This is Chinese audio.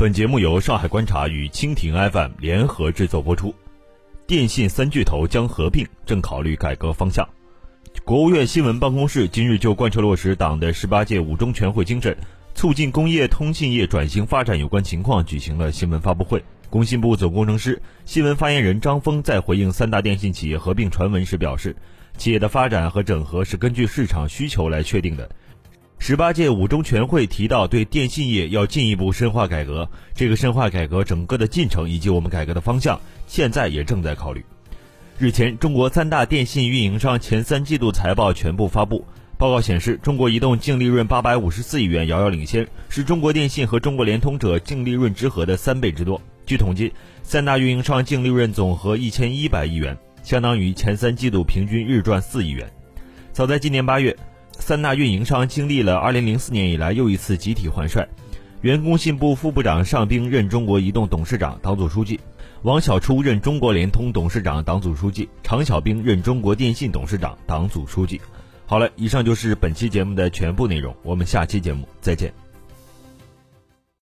本节目由上海观察与蜻蜓 FM 联合制作播出。电信三巨头将合并，正考虑改革方向。国务院新闻办公室今日就贯彻落实党的十八届五中全会精神，促进工业通信业转型发展有关情况举行了新闻发布会。工信部总工程师、新闻发言人张峰在回应三大电信企业合并传闻时表示，企业的发展和整合是根据市场需求来确定的。十八届五中全会提到，对电信业要进一步深化改革。这个深化改革整个的进程以及我们改革的方向，现在也正在考虑。日前，中国三大电信运营商前三季度财报全部发布。报告显示，中国移动净利润八百五十四亿元，遥遥领先，是中国电信和中国联通者净利润之和的三倍之多。据统计，三大运营商净利润总和一千一百亿元，相当于前三季度平均日赚四亿元。早在今年八月。三大运营商经历了2004年以来又一次集体换帅，原工信部副部长尚兵任中国移动董事长、党组书记，王晓初任中国联通董事长、党组书记，常小兵任中国电信董事长、党组书记。好了，以上就是本期节目的全部内容，我们下期节目再见。